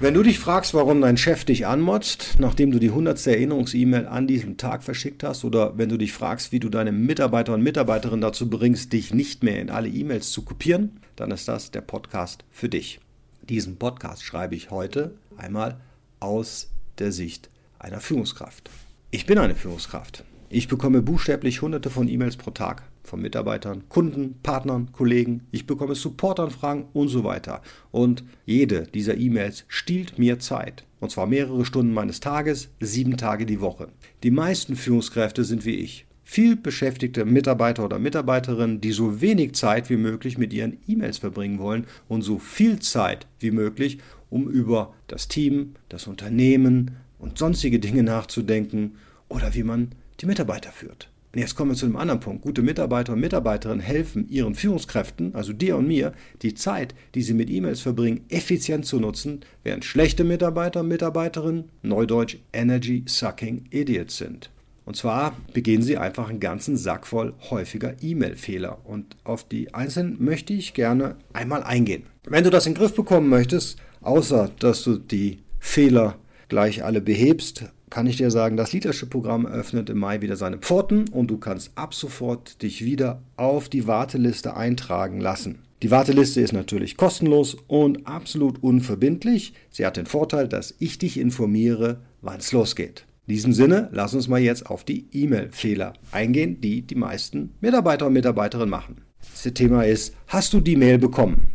Wenn du dich fragst, warum dein Chef dich anmotzt, nachdem du die 100. Erinnerungs-E-Mail an diesem Tag verschickt hast, oder wenn du dich fragst, wie du deine Mitarbeiter und Mitarbeiterinnen dazu bringst, dich nicht mehr in alle E-Mails zu kopieren, dann ist das der Podcast für dich. Diesen Podcast schreibe ich heute einmal aus der Sicht einer Führungskraft. Ich bin eine Führungskraft. Ich bekomme buchstäblich hunderte von E-Mails pro Tag von Mitarbeitern, Kunden, Partnern, Kollegen. Ich bekomme Supportanfragen und so weiter. Und jede dieser E-Mails stiehlt mir Zeit. Und zwar mehrere Stunden meines Tages, sieben Tage die Woche. Die meisten Führungskräfte sind wie ich. Viel beschäftigte Mitarbeiter oder Mitarbeiterinnen, die so wenig Zeit wie möglich mit ihren E-Mails verbringen wollen und so viel Zeit wie möglich, um über das Team, das Unternehmen und sonstige Dinge nachzudenken oder wie man die Mitarbeiter führt. Und jetzt kommen wir zu einem anderen Punkt. Gute Mitarbeiter und Mitarbeiterinnen helfen ihren Führungskräften, also dir und mir, die Zeit, die sie mit E-Mails verbringen, effizient zu nutzen, während schlechte Mitarbeiter und Mitarbeiterinnen, neudeutsch Energy Sucking Idiots sind. Und zwar begehen sie einfach einen ganzen Sack voll häufiger E-Mail-Fehler. Und auf die einzelnen möchte ich gerne einmal eingehen. Wenn du das in den Griff bekommen möchtest, außer dass du die Fehler gleich alle behebst, kann ich dir sagen, das Leadership-Programm öffnet im Mai wieder seine Pforten und du kannst ab sofort dich wieder auf die Warteliste eintragen lassen. Die Warteliste ist natürlich kostenlos und absolut unverbindlich. Sie hat den Vorteil, dass ich dich informiere, wann es losgeht. In diesem Sinne, lass uns mal jetzt auf die E-Mail-Fehler eingehen, die die meisten Mitarbeiter und Mitarbeiterinnen machen. Das Thema ist, hast du die Mail bekommen?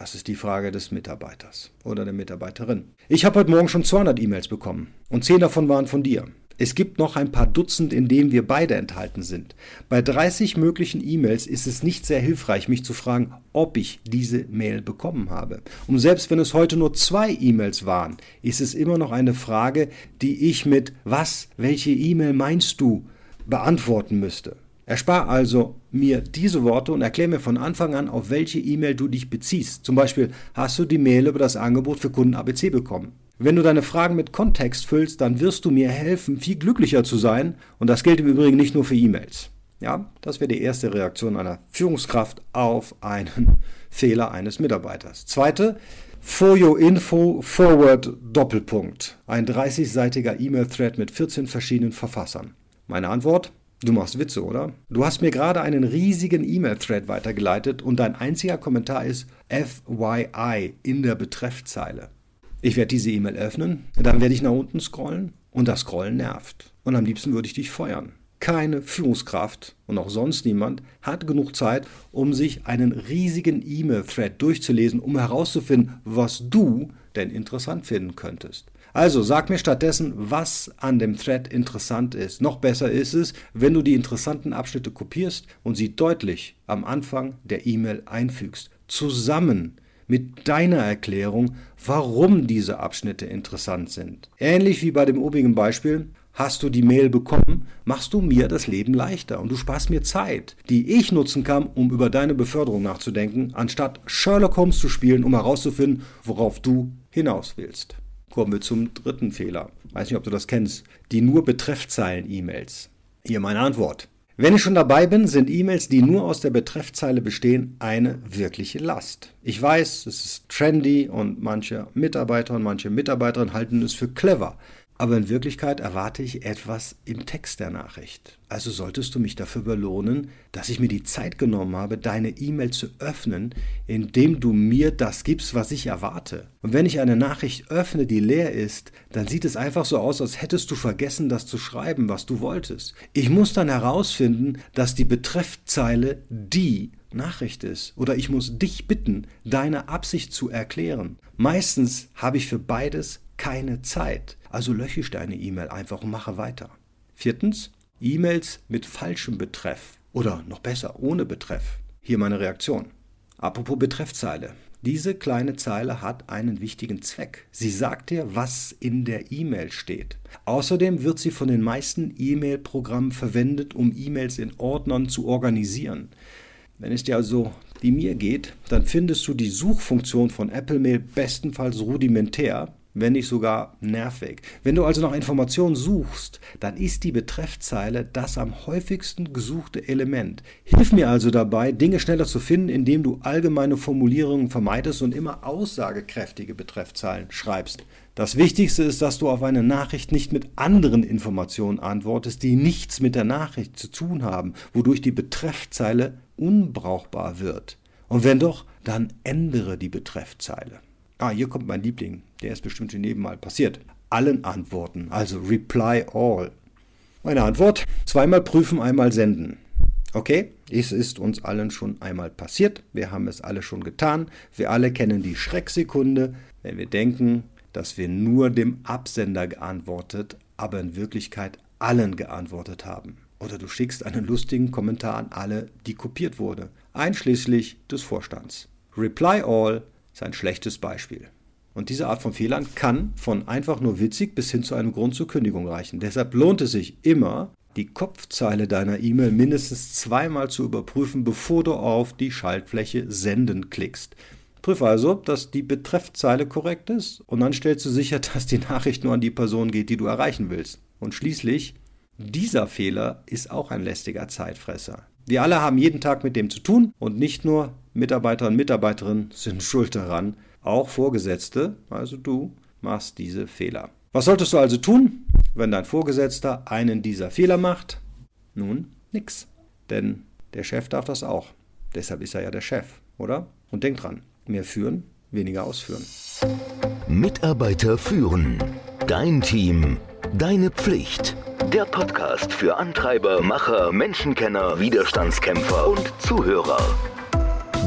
Das ist die Frage des Mitarbeiters oder der Mitarbeiterin. Ich habe heute Morgen schon 200 E-Mails bekommen und 10 davon waren von dir. Es gibt noch ein paar Dutzend, in denen wir beide enthalten sind. Bei 30 möglichen E-Mails ist es nicht sehr hilfreich, mich zu fragen, ob ich diese Mail bekommen habe. Und selbst wenn es heute nur zwei E-Mails waren, ist es immer noch eine Frage, die ich mit Was, welche E-Mail meinst du beantworten müsste. Erspar also mir diese Worte und erklär mir von Anfang an, auf welche E-Mail du dich beziehst. Zum Beispiel, hast du die Mail über das Angebot für Kunden ABC bekommen? Wenn du deine Fragen mit Kontext füllst, dann wirst du mir helfen, viel glücklicher zu sein. Und das gilt im Übrigen nicht nur für E-Mails. Ja, das wäre die erste Reaktion einer Führungskraft auf einen Fehler eines Mitarbeiters. Zweite, For Your Info Forward Doppelpunkt. Ein 30-seitiger E-Mail-Thread mit 14 verschiedenen Verfassern. Meine Antwort? Du machst Witze, oder? Du hast mir gerade einen riesigen E-Mail-Thread weitergeleitet und dein einziger Kommentar ist FYI in der Betreffzeile. Ich werde diese E-Mail öffnen, dann werde ich nach unten scrollen und das Scrollen nervt. Und am liebsten würde ich dich feuern. Keine Führungskraft und auch sonst niemand hat genug Zeit, um sich einen riesigen E-Mail-Thread durchzulesen, um herauszufinden, was du denn interessant finden könntest. Also sag mir stattdessen, was an dem Thread interessant ist. Noch besser ist es, wenn du die interessanten Abschnitte kopierst und sie deutlich am Anfang der E-Mail einfügst. Zusammen mit deiner Erklärung, warum diese Abschnitte interessant sind. Ähnlich wie bei dem obigen Beispiel, Hast du die Mail bekommen, machst du mir das Leben leichter und du sparst mir Zeit, die ich nutzen kann, um über deine Beförderung nachzudenken, anstatt Sherlock Holmes zu spielen, um herauszufinden, worauf du hinaus willst. Kommen wir zum dritten Fehler. Weiß nicht, ob du das kennst. Die nur Betreffzeilen-E-Mails. Hier meine Antwort. Wenn ich schon dabei bin, sind E-Mails, die nur aus der Betreffzeile bestehen, eine wirkliche Last. Ich weiß, es ist trendy und manche Mitarbeiter und manche Mitarbeiterinnen halten es für clever. Aber in Wirklichkeit erwarte ich etwas im Text der Nachricht. Also solltest du mich dafür belohnen, dass ich mir die Zeit genommen habe, deine E-Mail zu öffnen, indem du mir das gibst, was ich erwarte. Und wenn ich eine Nachricht öffne, die leer ist, dann sieht es einfach so aus, als hättest du vergessen, das zu schreiben, was du wolltest. Ich muss dann herausfinden, dass die Betreffzeile die Nachricht ist. Oder ich muss dich bitten, deine Absicht zu erklären. Meistens habe ich für beides keine Zeit. Also lösche ich deine E-Mail einfach und mache weiter. Viertens, E-Mails mit falschem Betreff oder noch besser ohne Betreff. Hier meine Reaktion. Apropos Betreffzeile. Diese kleine Zeile hat einen wichtigen Zweck. Sie sagt dir, was in der E-Mail steht. Außerdem wird sie von den meisten E-Mail-Programmen verwendet, um E-Mails in Ordnern zu organisieren. Wenn es dir also wie mir geht, dann findest du die Suchfunktion von Apple Mail bestenfalls rudimentär wenn nicht sogar nervig. Wenn du also nach Informationen suchst, dann ist die Betreffzeile das am häufigsten gesuchte Element. Hilf mir also dabei, Dinge schneller zu finden, indem du allgemeine Formulierungen vermeidest und immer aussagekräftige Betreffzeilen schreibst. Das Wichtigste ist, dass du auf eine Nachricht nicht mit anderen Informationen antwortest, die nichts mit der Nachricht zu tun haben, wodurch die Betreffzeile unbrauchbar wird. Und wenn doch, dann ändere die Betreffzeile. Ah, hier kommt mein Liebling. Der ist bestimmt in jedem Mal passiert. Allen antworten, also reply all. Meine Antwort: zweimal prüfen, einmal senden. Okay, es ist uns allen schon einmal passiert. Wir haben es alle schon getan. Wir alle kennen die Schrecksekunde, wenn wir denken, dass wir nur dem Absender geantwortet, aber in Wirklichkeit allen geantwortet haben. Oder du schickst einen lustigen Kommentar an alle, die kopiert wurde, einschließlich des Vorstands. Reply all ist ein schlechtes Beispiel. Und diese Art von Fehlern kann von einfach nur witzig bis hin zu einem Grund zur Kündigung reichen. Deshalb lohnt es sich immer, die Kopfzeile deiner E-Mail mindestens zweimal zu überprüfen, bevor du auf die Schaltfläche Senden klickst. Prüf also, dass die Betreffzeile korrekt ist und dann stellst du sicher, dass die Nachricht nur an die Person geht, die du erreichen willst. Und schließlich, dieser Fehler ist auch ein lästiger Zeitfresser. Wir alle haben jeden Tag mit dem zu tun und nicht nur Mitarbeiter und Mitarbeiterinnen sind schuld daran. Auch Vorgesetzte, also du, machst diese Fehler. Was solltest du also tun, wenn dein Vorgesetzter einen dieser Fehler macht? Nun, nix. Denn der Chef darf das auch. Deshalb ist er ja der Chef, oder? Und denk dran, mehr führen, weniger ausführen. Mitarbeiter führen. Dein Team. Deine Pflicht. Der Podcast für Antreiber, Macher, Menschenkenner, Widerstandskämpfer und Zuhörer.